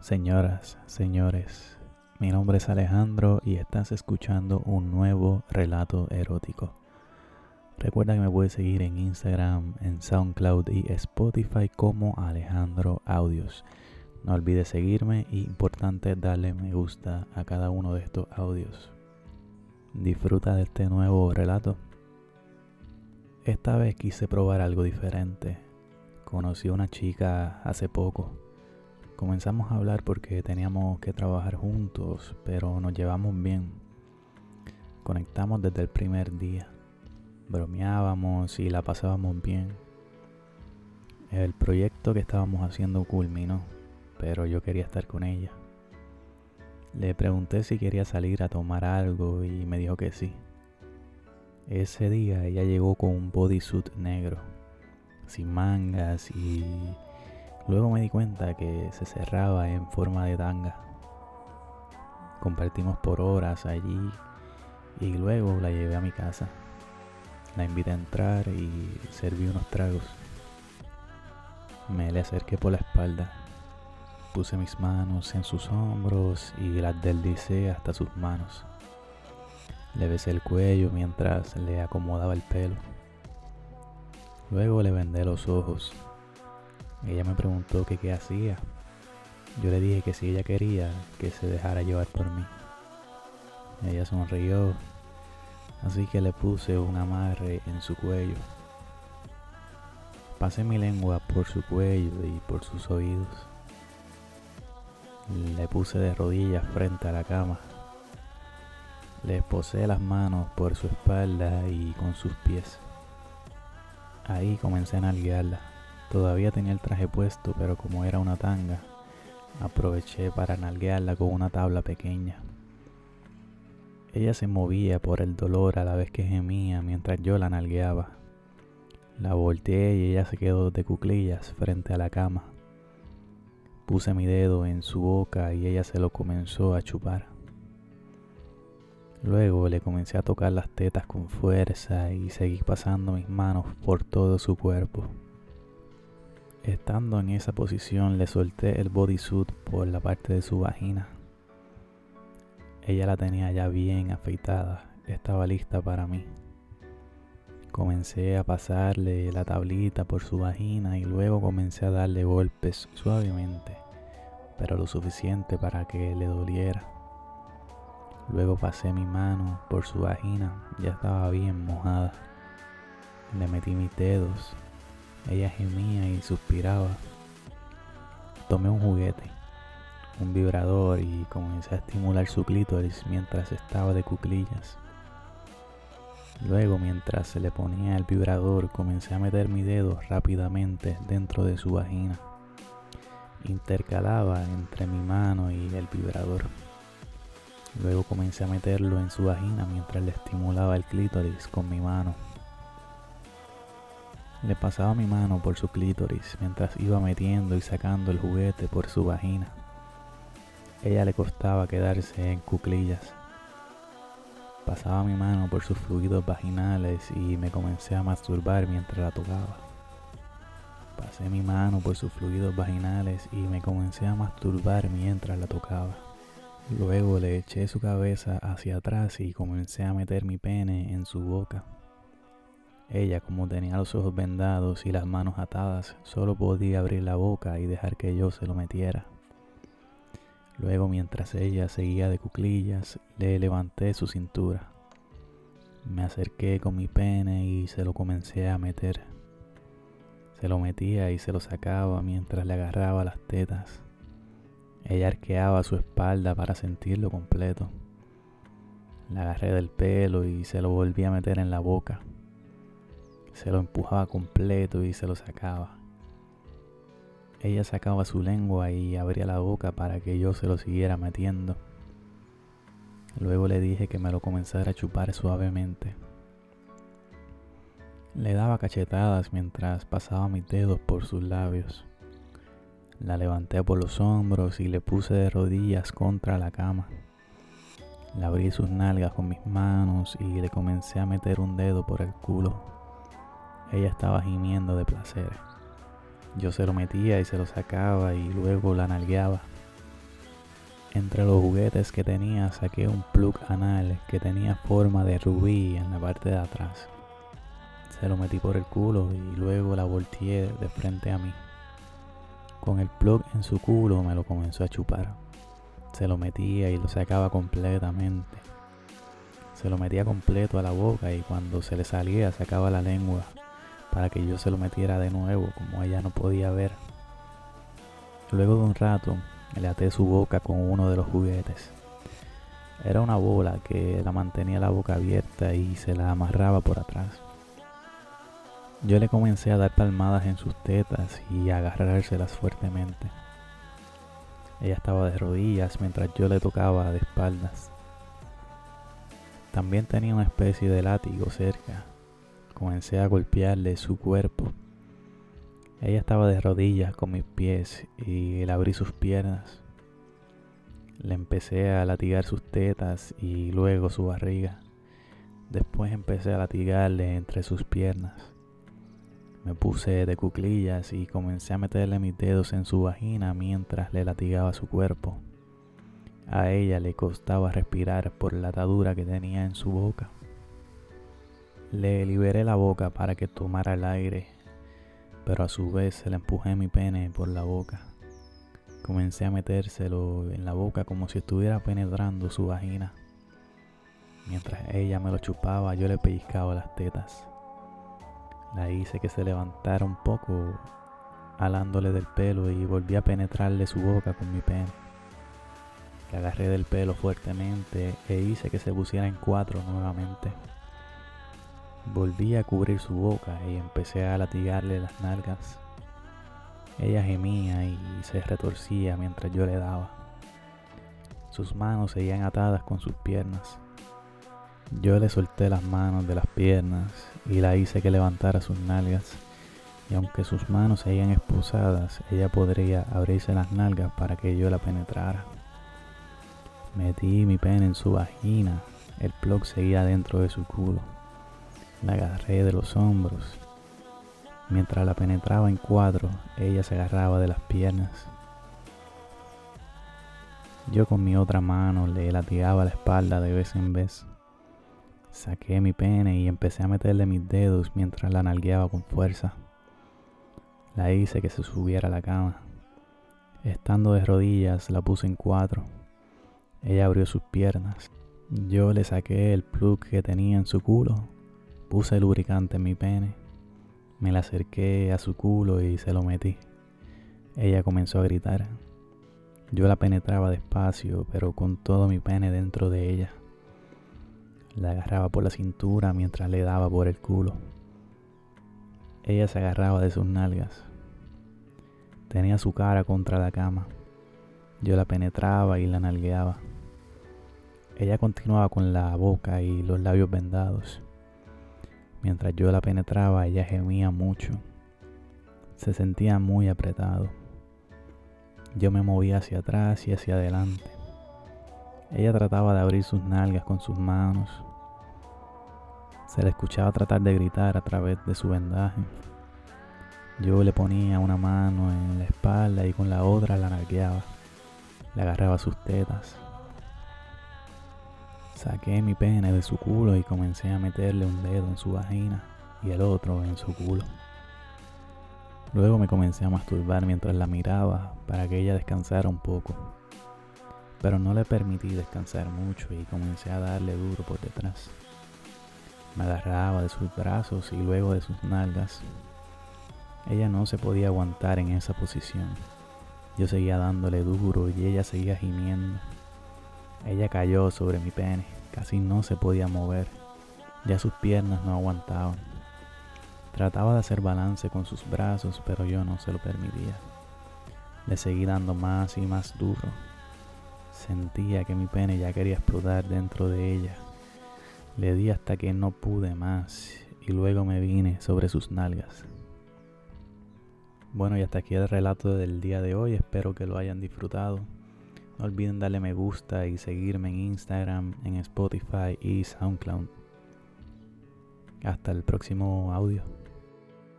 Señoras, señores, mi nombre es Alejandro y estás escuchando un nuevo relato erótico. Recuerda que me puedes seguir en Instagram, en SoundCloud y Spotify como Alejandro Audios. No olvides seguirme y importante darle me gusta a cada uno de estos audios. Disfruta de este nuevo relato. Esta vez quise probar algo diferente. Conocí a una chica hace poco Comenzamos a hablar porque teníamos que trabajar juntos, pero nos llevamos bien. Conectamos desde el primer día. Bromeábamos y la pasábamos bien. El proyecto que estábamos haciendo culminó, pero yo quería estar con ella. Le pregunté si quería salir a tomar algo y me dijo que sí. Ese día ella llegó con un bodysuit negro, sin mangas y Luego me di cuenta que se cerraba en forma de tanga. Compartimos por horas allí y luego la llevé a mi casa. La invité a entrar y serví unos tragos. Me le acerqué por la espalda. Puse mis manos en sus hombros y las deslicé hasta sus manos. Le besé el cuello mientras le acomodaba el pelo. Luego le vendé los ojos ella me preguntó que qué hacía. Yo le dije que si ella quería, que se dejara llevar por mí. Ella sonrió, así que le puse un amarre en su cuello. Pasé mi lengua por su cuello y por sus oídos. Le puse de rodillas frente a la cama. Le posé las manos por su espalda y con sus pies. Ahí comencé a nalguearla. Todavía tenía el traje puesto, pero como era una tanga, aproveché para nalguearla con una tabla pequeña. Ella se movía por el dolor a la vez que gemía mientras yo la nalgueaba. La volteé y ella se quedó de cuclillas frente a la cama. Puse mi dedo en su boca y ella se lo comenzó a chupar. Luego le comencé a tocar las tetas con fuerza y seguí pasando mis manos por todo su cuerpo. Estando en esa posición le solté el bodysuit por la parte de su vagina. Ella la tenía ya bien afeitada, estaba lista para mí. Comencé a pasarle la tablita por su vagina y luego comencé a darle golpes suavemente, pero lo suficiente para que le doliera. Luego pasé mi mano por su vagina, ya estaba bien mojada. Le metí mis dedos ella gemía y suspiraba. Tomé un juguete, un vibrador y comencé a estimular su clítoris mientras estaba de cuclillas. Luego, mientras se le ponía el vibrador, comencé a meter mi dedo rápidamente dentro de su vagina. Intercalaba entre mi mano y el vibrador. Luego comencé a meterlo en su vagina mientras le estimulaba el clítoris con mi mano. Le pasaba mi mano por su clítoris mientras iba metiendo y sacando el juguete por su vagina. Ella le costaba quedarse en cuclillas. Pasaba mi mano por sus fluidos vaginales y me comencé a masturbar mientras la tocaba. Pasé mi mano por sus fluidos vaginales y me comencé a masturbar mientras la tocaba. Luego le eché su cabeza hacia atrás y comencé a meter mi pene en su boca. Ella, como tenía los ojos vendados y las manos atadas, solo podía abrir la boca y dejar que yo se lo metiera. Luego, mientras ella seguía de cuclillas, le levanté su cintura. Me acerqué con mi pene y se lo comencé a meter. Se lo metía y se lo sacaba mientras le agarraba las tetas. Ella arqueaba su espalda para sentirlo completo. Le agarré del pelo y se lo volví a meter en la boca se lo empujaba completo y se lo sacaba. Ella sacaba su lengua y abría la boca para que yo se lo siguiera metiendo. Luego le dije que me lo comenzara a chupar suavemente. Le daba cachetadas mientras pasaba mis dedos por sus labios. La levanté por los hombros y le puse de rodillas contra la cama. Le abrí sus nalgas con mis manos y le comencé a meter un dedo por el culo. Ella estaba gimiendo de placer. Yo se lo metía y se lo sacaba y luego la nalgueaba. Entre los juguetes que tenía saqué un plug anal que tenía forma de rubí en la parte de atrás. Se lo metí por el culo y luego la volteé de frente a mí. Con el plug en su culo me lo comenzó a chupar. Se lo metía y lo sacaba completamente. Se lo metía completo a la boca y cuando se le salía sacaba la lengua para que yo se lo metiera de nuevo como ella no podía ver. Luego de un rato le até su boca con uno de los juguetes. Era una bola que la mantenía la boca abierta y se la amarraba por atrás. Yo le comencé a dar palmadas en sus tetas y a agarrárselas fuertemente. Ella estaba de rodillas mientras yo le tocaba de espaldas. También tenía una especie de látigo cerca. Comencé a golpearle su cuerpo ella estaba de rodillas con mis pies y le abrí sus piernas. Le empecé a latigar sus tetas y luego su barriga. Después empecé a latigarle entre sus piernas. Me puse de cuclillas y comencé a meterle mis dedos en su vagina mientras le latigaba su cuerpo. A ella le costaba respirar por la atadura que tenía en su boca. Le liberé la boca para que tomara el aire pero a su vez le empujé mi pene por la boca. Comencé a metérselo en la boca como si estuviera penetrando su vagina. Mientras ella me lo chupaba, yo le pellizcaba las tetas. La hice que se levantara un poco, alándole del pelo y volví a penetrarle su boca con mi pene. Le agarré del pelo fuertemente e hice que se pusiera en cuatro nuevamente. Volví a cubrir su boca y empecé a latigarle las nalgas. Ella gemía y se retorcía mientras yo le daba. Sus manos seguían atadas con sus piernas. Yo le solté las manos de las piernas y la hice que levantara sus nalgas. Y aunque sus manos seguían expulsadas, ella podría abrirse las nalgas para que yo la penetrara. Metí mi pene en su vagina. El plug seguía dentro de su culo. La agarré de los hombros. Mientras la penetraba en cuatro, ella se agarraba de las piernas. Yo con mi otra mano le latigaba la espalda de vez en vez. Saqué mi pene y empecé a meterle mis dedos mientras la nalgueaba con fuerza. La hice que se subiera a la cama. Estando de rodillas, la puse en cuatro. Ella abrió sus piernas. Yo le saqué el plug que tenía en su culo Puse lubricante en mi pene, me la acerqué a su culo y se lo metí. Ella comenzó a gritar. Yo la penetraba despacio, pero con todo mi pene dentro de ella. La agarraba por la cintura mientras le daba por el culo. Ella se agarraba de sus nalgas. Tenía su cara contra la cama. Yo la penetraba y la nalgueaba. Ella continuaba con la boca y los labios vendados. Mientras yo la penetraba, ella gemía mucho. Se sentía muy apretado. Yo me movía hacia atrás y hacia adelante. Ella trataba de abrir sus nalgas con sus manos. Se le escuchaba tratar de gritar a través de su vendaje. Yo le ponía una mano en la espalda y con la otra la nargueaba. Le agarraba sus tetas. Saqué mi pene de su culo y comencé a meterle un dedo en su vagina y el otro en su culo. Luego me comencé a masturbar mientras la miraba para que ella descansara un poco. Pero no le permití descansar mucho y comencé a darle duro por detrás. Me agarraba de sus brazos y luego de sus nalgas. Ella no se podía aguantar en esa posición. Yo seguía dándole duro y ella seguía gimiendo. Ella cayó sobre mi pene, casi no se podía mover, ya sus piernas no aguantaban. Trataba de hacer balance con sus brazos, pero yo no se lo permitía. Le seguí dando más y más duro. Sentía que mi pene ya quería explotar dentro de ella. Le di hasta que no pude más y luego me vine sobre sus nalgas. Bueno, y hasta aquí el relato del día de hoy. Espero que lo hayan disfrutado. No olviden darle me gusta y seguirme en Instagram, en Spotify y SoundCloud. Hasta el próximo audio.